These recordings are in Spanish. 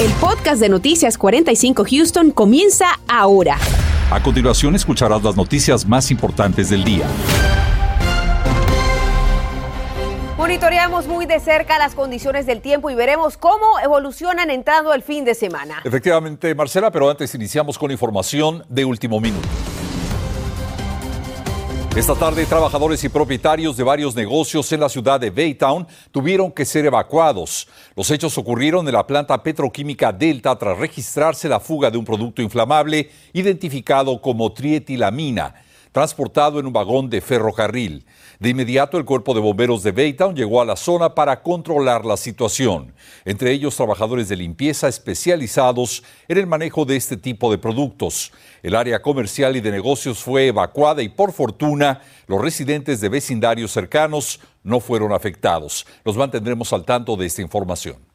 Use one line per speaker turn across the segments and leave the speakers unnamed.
El podcast de Noticias 45 Houston comienza ahora.
A continuación escucharás las noticias más importantes del día.
Monitoreamos muy de cerca las condiciones del tiempo y veremos cómo evolucionan entrando el fin de semana.
Efectivamente, Marcela, pero antes iniciamos con información de último minuto. Esta tarde, trabajadores y propietarios de varios negocios en la ciudad de Baytown tuvieron que ser evacuados. Los hechos ocurrieron en la planta petroquímica Delta tras registrarse la fuga de un producto inflamable identificado como trietilamina, transportado en un vagón de ferrocarril. De inmediato, el cuerpo de bomberos de Baytown llegó a la zona para controlar la situación, entre ellos trabajadores de limpieza especializados en el manejo de este tipo de productos. El área comercial y de negocios fue evacuada y por fortuna los residentes de vecindarios cercanos no fueron afectados. Los mantendremos al tanto de esta información.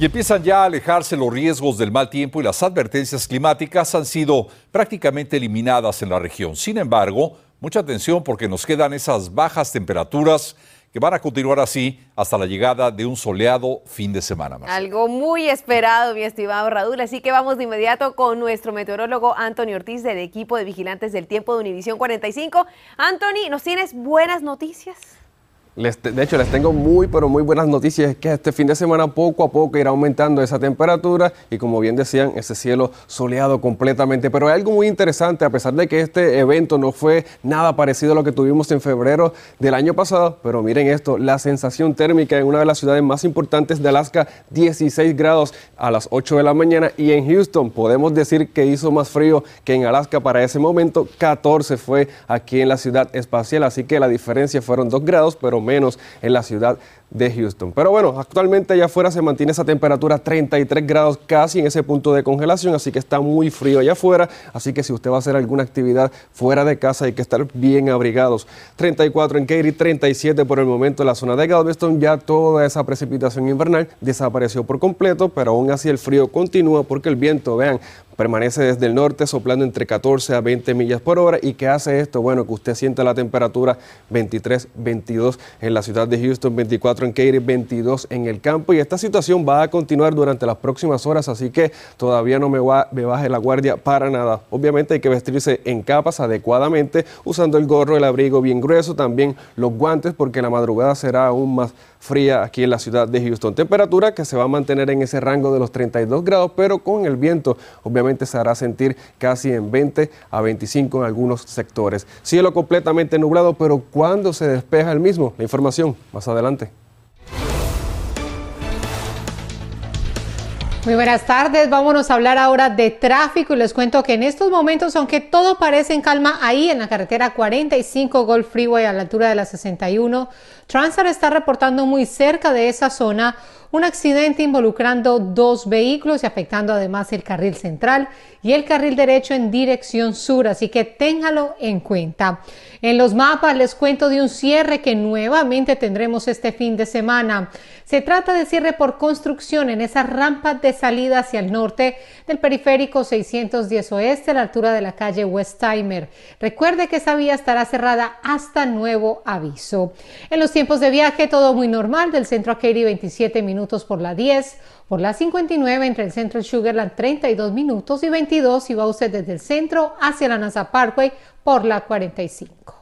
Y empiezan ya a alejarse los riesgos del mal tiempo y las advertencias climáticas han sido prácticamente eliminadas en la región. Sin embargo, Mucha atención porque nos quedan esas bajas temperaturas que van a continuar así hasta la llegada de un soleado fin de semana.
Algo muy esperado, mi estimado Raúl. Así que vamos de inmediato con nuestro meteorólogo Anthony Ortiz del equipo de vigilantes del tiempo de Univisión 45. Anthony, ¿nos tienes buenas noticias?
De hecho, les tengo muy, pero muy buenas noticias. Es que este fin de semana poco a poco irá aumentando esa temperatura y como bien decían, ese cielo soleado completamente. Pero hay algo muy interesante, a pesar de que este evento no fue nada parecido a lo que tuvimos en febrero del año pasado. Pero miren esto, la sensación térmica en una de las ciudades más importantes de Alaska, 16 grados a las 8 de la mañana. Y en Houston podemos decir que hizo más frío que en Alaska para ese momento. 14 fue aquí en la ciudad espacial. Así que la diferencia fueron 2 grados, pero menos en la ciudad de Houston. Pero bueno, actualmente allá afuera se mantiene esa temperatura 33 grados casi en ese punto de congelación, así que está muy frío allá afuera, así que si usted va a hacer alguna actividad fuera de casa hay que estar bien abrigados. 34 en Katy, 37 por el momento en la zona de Galveston, ya toda esa precipitación invernal desapareció por completo, pero aún así el frío continúa porque el viento, vean, permanece desde el norte soplando entre 14 a 20 millas por hora. ¿Y qué hace esto? Bueno, que usted siente la temperatura 23, 22 en la ciudad de Houston, 24 en Katy, 22 en el campo. Y esta situación va a continuar durante las próximas horas, así que todavía no me, va, me baje la guardia para nada. Obviamente hay que vestirse en capas adecuadamente, usando el gorro, el abrigo bien grueso, también los guantes, porque la madrugada será aún más fría aquí en la ciudad de Houston. Temperatura que se va a mantener en ese rango de los 32 grados, pero con el viento obviamente se hará sentir casi en 20 a 25 en algunos sectores. Cielo completamente nublado, pero ¿cuándo se despeja el mismo? La información más adelante.
Muy buenas tardes, vámonos a hablar ahora de tráfico y les cuento que en estos momentos, aunque todo parece en calma ahí en la carretera 45 Golf Freeway a la altura de la 61, Transat está reportando muy cerca de esa zona un accidente involucrando dos vehículos y afectando además el carril central y el carril derecho en dirección sur, así que téngalo en cuenta. En los mapas les cuento de un cierre que nuevamente tendremos este fin de semana. Se trata de cierre por construcción en esa rampa de salida hacia el norte del periférico 610 oeste a la altura de la calle Westheimer. Recuerde que esa vía estará cerrada hasta nuevo aviso. En los tiempos de viaje todo muy normal, del centro a Katy 27 minutos por la 10, por la 59 entre el centro y Sugarland 32 minutos y 22 si va usted desde el centro hacia la NASA Parkway por la 45.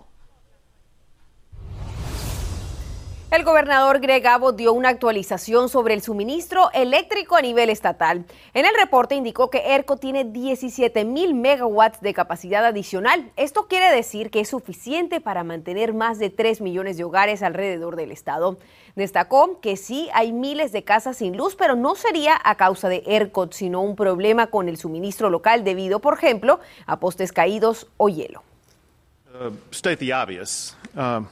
El gobernador Greg Abbott dio una actualización sobre el suministro eléctrico a nivel estatal. En el reporte indicó que ERCO tiene 17 mil megawatts de capacidad adicional. Esto quiere decir que es suficiente para mantener más de 3 millones de hogares alrededor del estado. Destacó que sí hay miles de casas sin luz, pero no sería a causa de ERCOT, sino un problema con el suministro local debido, por ejemplo, a postes caídos o hielo.
Uh, state the obvious. Uh,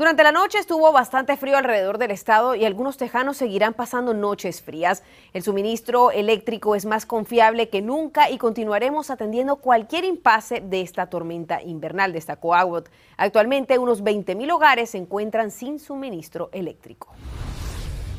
durante la noche estuvo bastante frío alrededor del estado y algunos tejanos seguirán pasando noches frías. El suministro eléctrico es más confiable que nunca y continuaremos atendiendo cualquier impasse de esta tormenta invernal, destacó Abbott. Actualmente unos 20.000 hogares se encuentran sin suministro eléctrico.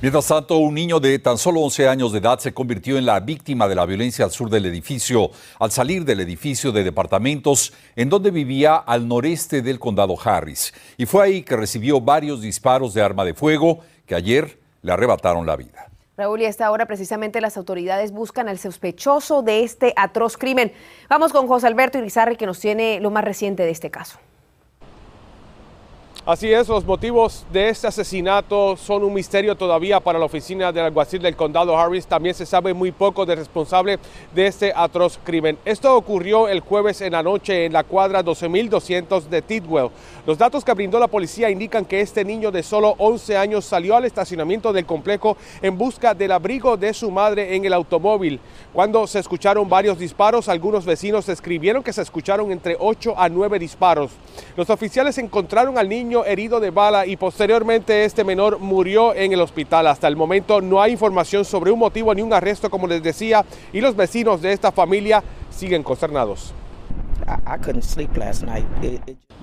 Mientras tanto, un niño de tan solo 11 años de edad se convirtió en la víctima de la violencia al sur del edificio al salir del edificio de departamentos en donde vivía al noreste del condado Harris. Y fue ahí que recibió varios disparos de arma de fuego que ayer le arrebataron la vida.
Raúl, y a esta hora precisamente las autoridades buscan al sospechoso de este atroz crimen. Vamos con José Alberto Irizarri que nos tiene lo más reciente de este caso.
Así es, los motivos de este asesinato son un misterio todavía para la oficina del alguacil del condado Harris. También se sabe muy poco del responsable de este atroz crimen. Esto ocurrió el jueves en la noche en la cuadra 12200 de Tidwell. Los datos que brindó la policía indican que este niño de solo 11 años salió al estacionamiento del complejo en busca del abrigo de su madre en el automóvil. Cuando se escucharon varios disparos, algunos vecinos escribieron que se escucharon entre 8 a 9 disparos. Los oficiales encontraron al niño herido de bala y posteriormente este menor murió en el hospital. Hasta el momento no hay información sobre un motivo ni un arresto, como les decía, y los vecinos de esta familia siguen consternados.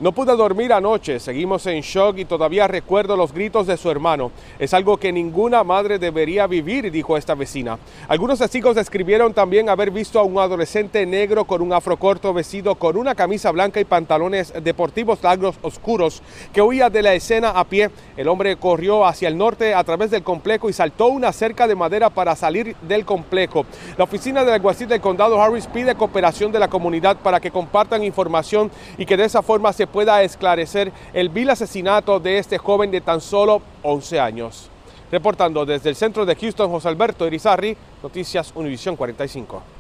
No pude dormir anoche, seguimos en shock y todavía recuerdo los gritos de su hermano. Es algo que ninguna madre debería vivir, dijo esta vecina. Algunos testigos describieron también haber visto a un adolescente negro con un afro corto vestido con una camisa blanca y pantalones deportivos largos oscuros que huía de la escena a pie. El hombre corrió hacia el norte a través del complejo y saltó una cerca de madera para salir del complejo. La oficina del alguacil del condado Harris pide cooperación de la comunidad para que compartan información y que de esa forma se pueda esclarecer el vil asesinato de este joven de tan solo 11 años. Reportando desde el centro de Houston, José Alberto Irizarri, Noticias Univisión 45.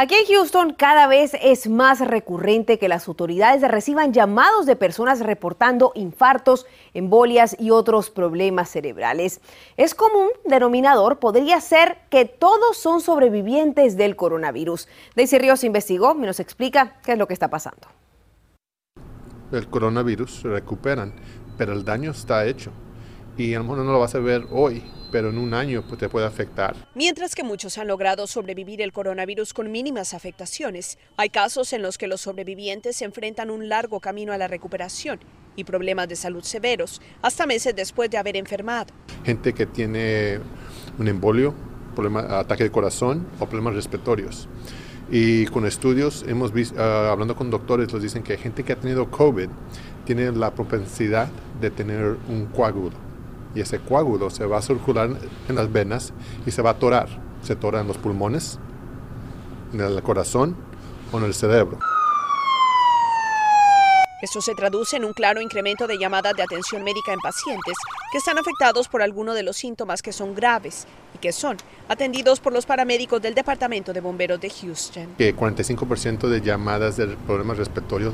Aquí en Houston cada vez es más recurrente que las autoridades reciban llamados de personas reportando infartos, embolias y otros problemas cerebrales. Es común denominador podría ser que todos son sobrevivientes del coronavirus. Daisy Ríos investigó y nos explica qué es lo que está pasando.
El coronavirus se recuperan, pero el daño está hecho. Y a lo mejor no lo vas a ver hoy, pero en un año pues, te puede afectar.
Mientras que muchos han logrado sobrevivir el coronavirus con mínimas afectaciones, hay casos en los que los sobrevivientes enfrentan un largo camino a la recuperación y problemas de salud severos, hasta meses después de haber enfermado.
Gente que tiene un embolio, problema, ataque de corazón o problemas respiratorios. Y con estudios, hemos visto, ah, hablando con doctores, nos dicen que gente que ha tenido COVID tiene la propensidad de tener un coágulo y ese coágulo se va a circular en las venas y se va a atorar. Se atora en los pulmones, en el corazón o en el cerebro.
Esto se traduce en un claro incremento de llamadas de atención médica en pacientes que están afectados por alguno de los síntomas que son graves y que son atendidos por los paramédicos del Departamento de Bomberos de Houston.
Que 45% de llamadas de problemas respiratorios,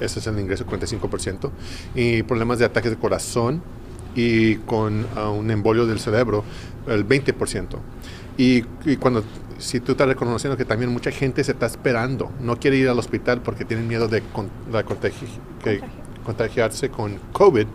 ese es el ingreso, 45%, y problemas de ataques de corazón, y con ah, un embolio del cerebro el 20%. Y, y, cuando, si tú estás reconociendo que también mucha gente se está esperando, no quiere ir al hospital porque tienen miedo de, que, contagiarse con COVID,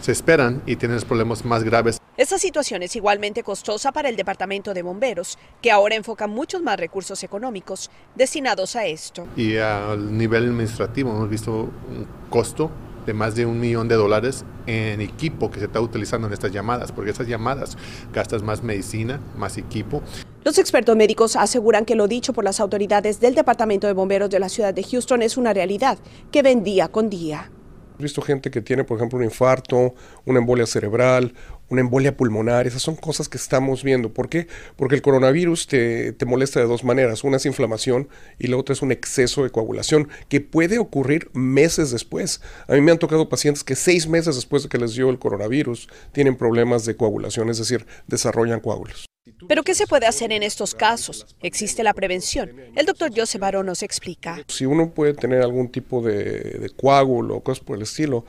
se esperan y tienen los problemas más graves.
Esta situación es igualmente costosa para el Departamento de Bomberos, que ahora enfoca muchos más recursos económicos destinados a esto.
Y al nivel administrativo hemos visto un costo de más de un millón de dólares en equipo que se está utilizando en estas llamadas, porque estas llamadas gastas más medicina, más equipo.
Los expertos médicos aseguran que lo dicho por las autoridades del Departamento de Bomberos de la ciudad de Houston es una realidad que ven día con día.
He visto gente que tiene, por ejemplo, un infarto, una embolia cerebral, una embolia pulmonar. Esas son cosas que estamos viendo. ¿Por qué? Porque el coronavirus te, te, molesta de dos maneras. Una es inflamación y la otra es un exceso de coagulación que puede ocurrir meses después. A mí me han tocado pacientes que seis meses después de que les dio el coronavirus tienen problemas de coagulación, es decir, desarrollan coágulos.
¿Pero qué se puede hacer en estos casos? Existe la prevención. El doctor Joseph Barón nos explica.
Si uno puede tener algún tipo de, de coágulo o cosas por el estilo,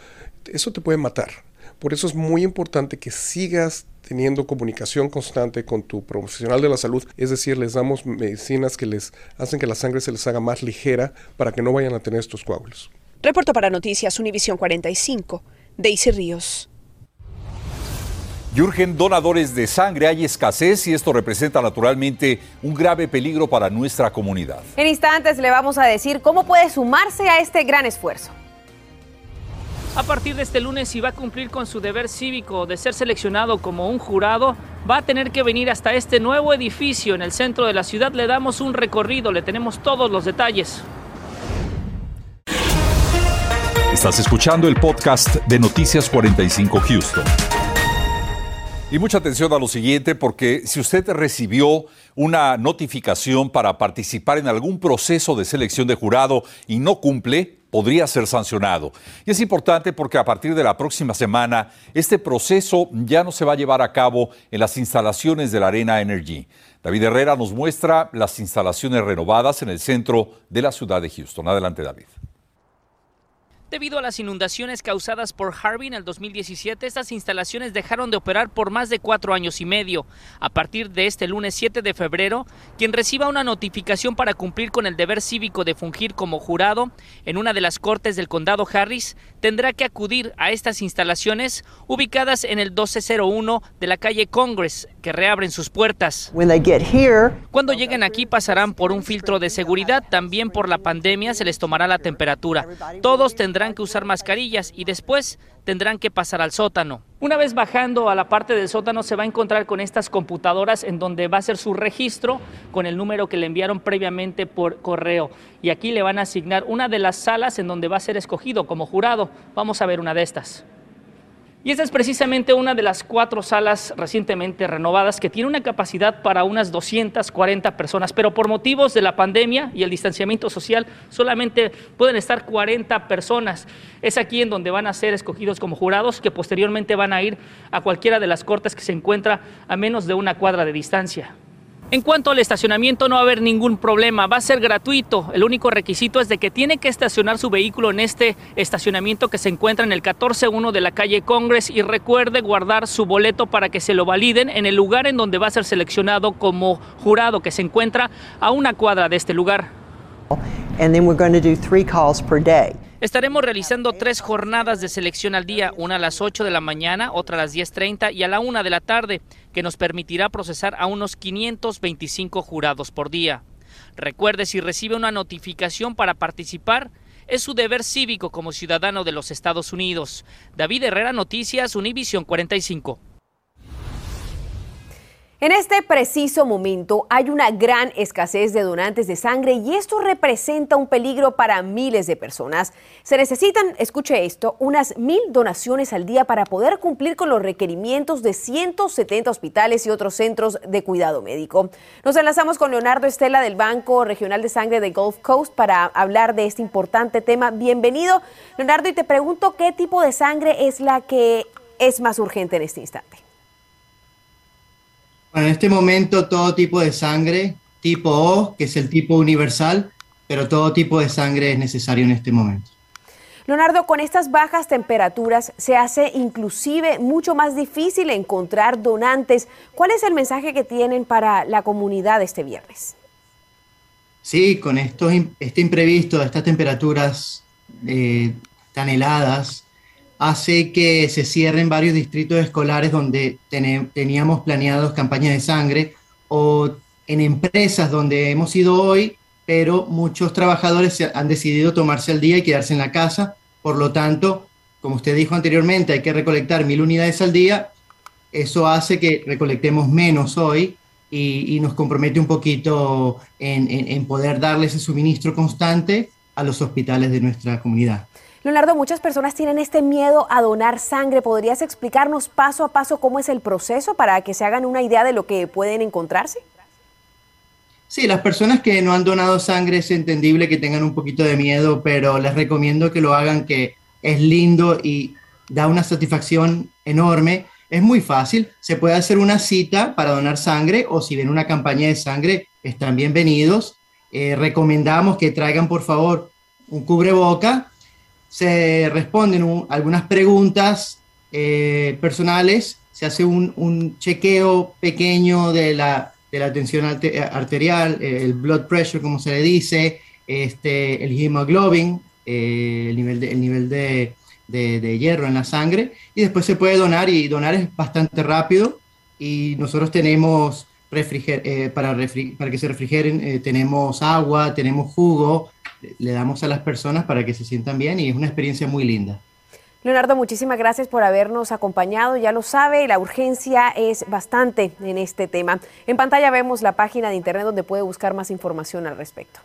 eso te puede matar. Por eso es muy importante que sigas teniendo comunicación constante con tu profesional de la salud, es decir, les damos medicinas que les hacen que la sangre se les haga más ligera para que no vayan a tener estos coágulos.
Reporto para Noticias Univisión 45, Daisy Ríos.
Y urgen donadores de sangre. Hay escasez y esto representa naturalmente un grave peligro para nuestra comunidad.
En instantes le vamos a decir cómo puede sumarse a este gran esfuerzo.
A partir de este lunes, si va a cumplir con su deber cívico de ser seleccionado como un jurado, va a tener que venir hasta este nuevo edificio en el centro de la ciudad. Le damos un recorrido, le tenemos todos los detalles.
Estás escuchando el podcast de Noticias 45 Houston. Y mucha atención a lo siguiente, porque si usted recibió una notificación para participar en algún proceso de selección de jurado y no cumple, podría ser sancionado. Y es importante porque a partir de la próxima semana, este proceso ya no se va a llevar a cabo en las instalaciones de la Arena Energy. David Herrera nos muestra las instalaciones renovadas en el centro de la ciudad de Houston. Adelante, David.
Debido a las inundaciones causadas por Harvey en el 2017, estas instalaciones dejaron de operar por más de cuatro años y medio. A partir de este lunes 7 de febrero, quien reciba una notificación para cumplir con el deber cívico de fungir como jurado en una de las cortes del condado Harris, tendrá que acudir a estas instalaciones ubicadas en el 1201 de la calle Congress, que reabren sus puertas. Cuando lleguen aquí pasarán por un filtro de seguridad, también por la pandemia se les tomará la temperatura. Todos tendrán tendrán que usar mascarillas y después tendrán que pasar al sótano. Una vez bajando a la parte del sótano se va a encontrar con estas computadoras en donde va a ser su registro con el número que le enviaron previamente por correo. Y aquí le van a asignar una de las salas en donde va a ser escogido como jurado. Vamos a ver una de estas. Y esta es precisamente una de las cuatro salas recientemente renovadas que tiene una capacidad para unas 240 personas, pero por motivos de la pandemia y el distanciamiento social solamente pueden estar 40 personas. Es aquí en donde van a ser escogidos como jurados que posteriormente van a ir a cualquiera de las cortes que se encuentra a menos de una cuadra de distancia. En cuanto al estacionamiento no va a haber ningún problema, va a ser gratuito. El único requisito es de que tiene que estacionar su vehículo en este estacionamiento que se encuentra en el 141 de la calle Congress y recuerde guardar su boleto para que se lo validen en el lugar en donde va a ser seleccionado como jurado que se encuentra a una cuadra de este lugar. And then we're going to do three calls per day. Estaremos realizando tres jornadas de selección al día, una a las 8 de la mañana, otra a las 10.30 y a la 1 de la tarde, que nos permitirá procesar a unos 525 jurados por día. Recuerde, si recibe una notificación para participar, es su deber cívico como ciudadano de los Estados Unidos. David Herrera, Noticias, Univisión 45.
En este preciso momento hay una gran escasez de donantes de sangre y esto representa un peligro para miles de personas. Se necesitan, escuche esto, unas mil donaciones al día para poder cumplir con los requerimientos de 170 hospitales y otros centros de cuidado médico. Nos enlazamos con Leonardo Estela del Banco Regional de Sangre de Gulf Coast para hablar de este importante tema. Bienvenido, Leonardo, y te pregunto qué tipo de sangre es la que es más urgente en este instante.
Bueno, en este momento todo tipo de sangre, tipo O, que es el tipo universal, pero todo tipo de sangre es necesario en este momento.
Leonardo, con estas bajas temperaturas se hace inclusive mucho más difícil encontrar donantes. ¿Cuál es el mensaje que tienen para la comunidad este viernes?
Sí, con estos, este imprevisto, estas temperaturas eh, tan heladas, hace que se cierren varios distritos escolares donde teníamos planeados campañas de sangre o en empresas donde hemos ido hoy, pero muchos trabajadores han decidido tomarse el día y quedarse en la casa. Por lo tanto, como usted dijo anteriormente, hay que recolectar mil unidades al día. Eso hace que recolectemos menos hoy y, nos compromete un poquito en, en poder darle ese suministro constante a los hospitales de nuestra comunidad.
Leonardo, muchas personas tienen este miedo a donar sangre. ¿Podrías explicarnos paso a paso cómo es el proceso para que se hagan una idea de lo que pueden encontrarse?
Sí, las personas que no han donado sangre es entendible que tengan un poquito de miedo, pero les recomiendo que lo hagan, que es lindo y da una satisfacción enorme. Es muy fácil, se puede hacer una cita para donar sangre o si ven una campaña de sangre, están bienvenidos. Eh, recomendamos que traigan por favor un cubreboca se responden algunas preguntas eh, personales, se hace un, chequeo pequeño de la, de la tensión arterial, el blood pressure, como se le dice, este, el hemoglobin, eh, el nivel, de, el nivel de, de, hierro en la sangre, y después se puede donar, y donar es bastante rápido, y nosotros tenemos eh, para, para que se refrigeren, tenemos agua, tenemos jugo, le damos a las personas para que se sientan bien y es una experiencia muy linda.
Leonardo, muchísimas gracias por habernos acompañado. Ya lo sabe, la urgencia es bastante en este tema. En pantalla vemos la página de internet donde puede buscar más información al respecto.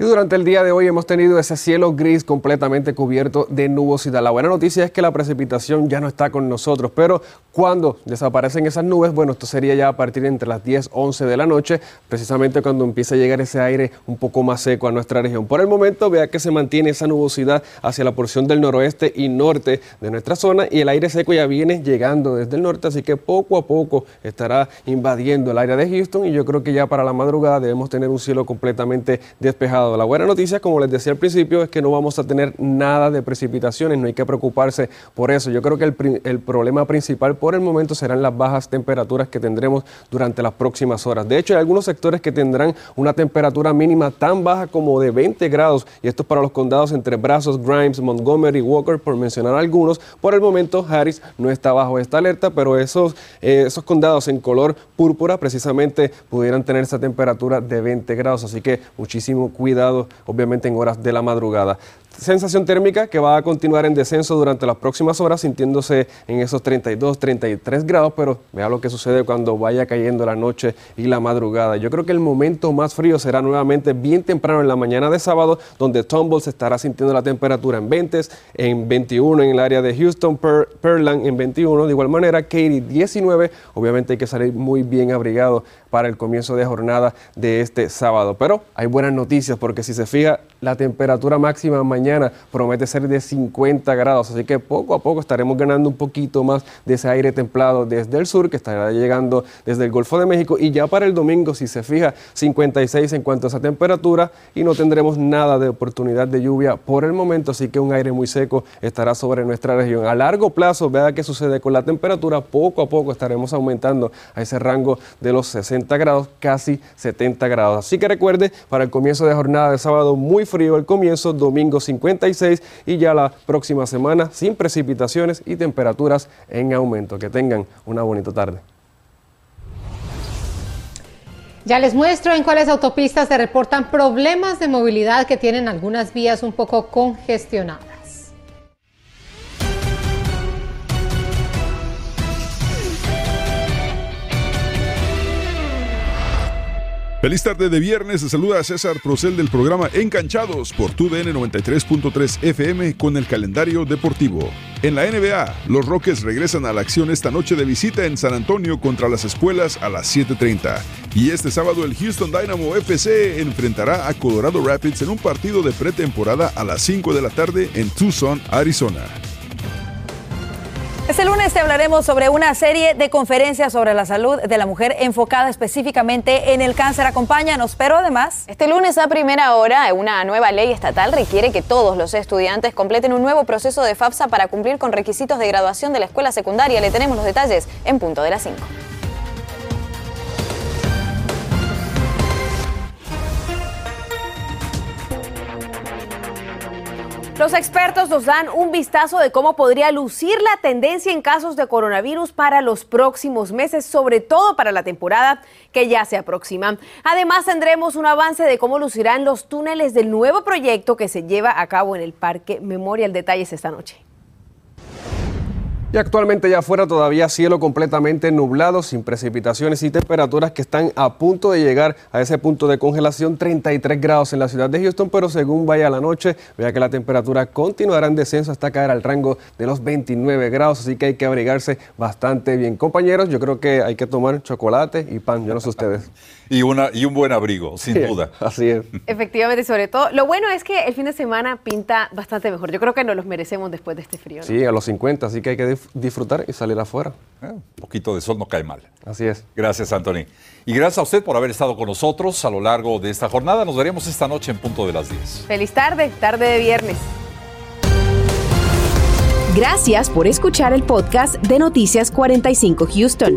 Y durante el día de hoy hemos tenido ese cielo gris completamente cubierto de nubosidad. La buena noticia es que la precipitación ya no está con nosotros, pero cuando desaparecen esas nubes, bueno, esto sería ya a partir de entre las 10, 11 de la noche, precisamente cuando empiece a llegar ese aire un poco más seco a nuestra región. Por el momento, vea que se mantiene esa nubosidad hacia la porción del noroeste y norte de nuestra zona y el aire seco ya viene llegando desde el norte, así que poco a poco estará invadiendo el área de Houston y yo creo que ya para la madrugada debemos tener un cielo completamente despejado la buena noticia, como les decía al principio, es que no vamos a tener nada de precipitaciones, no hay que preocuparse por eso. Yo creo que el, problema principal por el momento serán las bajas temperaturas que tendremos durante las próximas horas. De hecho, hay algunos sectores que tendrán una temperatura mínima tan baja como de 20 grados, y esto es para los condados entre Brazos, Grimes, Montgomery, Walker, por mencionar algunos. Por el momento, Harris no está bajo esta alerta, pero esos, eh, esos condados en color púrpura precisamente pudieran tener esa temperatura de 20 grados, así que muchísimo cuidado obviamente en horas de la madrugada. Sensación térmica que va a continuar en descenso durante las próximas horas, sintiéndose en esos 32, 33 grados, pero vea lo que sucede cuando vaya cayendo la noche y la madrugada. Yo creo que el momento más frío será nuevamente bien temprano en la mañana de sábado, donde Tumble se estará sintiendo la temperatura en 20, en 21 en el área de Houston, per, en 21, de igual manera Katy 19, obviamente hay que salir muy bien abrigado para el comienzo de jornada de este sábado. Pero hay buenas noticias porque si se fija, la temperatura máxima mañana promete ser de 50 grados, así que poco a poco estaremos ganando un poquito más de ese aire templado desde el sur que estará llegando desde el Golfo de México y ya para el domingo, si se fija, 56 en cuanto a esa temperatura y no tendremos nada de oportunidad de lluvia por el momento, así que un aire muy seco estará sobre nuestra región. A largo plazo, vea qué sucede con la temperatura, poco a poco estaremos aumentando a ese rango de los 60 grados, casi 70 grados. Así que recuerde, para el comienzo de jornada de sábado muy frío el comienzo, domingo 56 y ya la próxima semana sin precipitaciones y temperaturas en aumento. Que tengan una bonita tarde.
Ya les muestro en cuáles autopistas se reportan problemas de movilidad que tienen algunas vías un poco congestionadas.
Feliz tarde de viernes, se saluda a César Procel del programa Enganchados por TUDN 93.3 FM con el calendario deportivo. En la NBA, los Rockets regresan a la acción esta noche de visita en San Antonio contra las escuelas a las 7.30. Y este sábado el Houston Dynamo FC enfrentará a Colorado Rapids en un partido de pretemporada a las 5 de la tarde en Tucson, Arizona.
Este lunes te hablaremos sobre una serie de conferencias sobre la salud de la mujer enfocada específicamente en el cáncer. Acompáñanos, pero además...
Este lunes a primera hora, una nueva ley estatal requiere que todos los estudiantes completen un nuevo proceso de FAFSA para cumplir con requisitos de graduación de la escuela secundaria. Le tenemos los detalles en punto de las 5.
Los expertos nos dan un vistazo de cómo podría lucir la tendencia en casos de coronavirus para los próximos meses, sobre todo para la temporada que ya se aproxima. Además, tendremos un avance de cómo lucirán los túneles del nuevo proyecto que se lleva a cabo en el Parque Memorial. Detalles esta noche.
Y actualmente ya afuera todavía cielo completamente nublado, sin precipitaciones y temperaturas que están a punto de llegar a ese punto de congelación, 33 grados en la ciudad de Houston, pero según vaya la noche, vea que la temperatura continuará en descenso hasta caer al rango de los 29 grados, así que hay que abrigarse bastante bien. Compañeros, yo creo que hay que tomar chocolate y pan, yo no sé ustedes.
y, una, y un buen abrigo, sin duda.
Así es.
Efectivamente, sobre todo, lo bueno es que el fin de semana pinta bastante mejor. Yo creo que nos los merecemos después de este frío.
Sí, a los 50, así que hay que disfrutar y salir afuera.
Eh, un poquito de sol no cae mal.
Así es.
Gracias, Anthony. Y gracias a usted por haber estado con nosotros a lo largo de esta jornada. Nos veremos esta noche en punto de las 10.
Feliz tarde, tarde de viernes.
Gracias por escuchar el podcast de Noticias 45 Houston.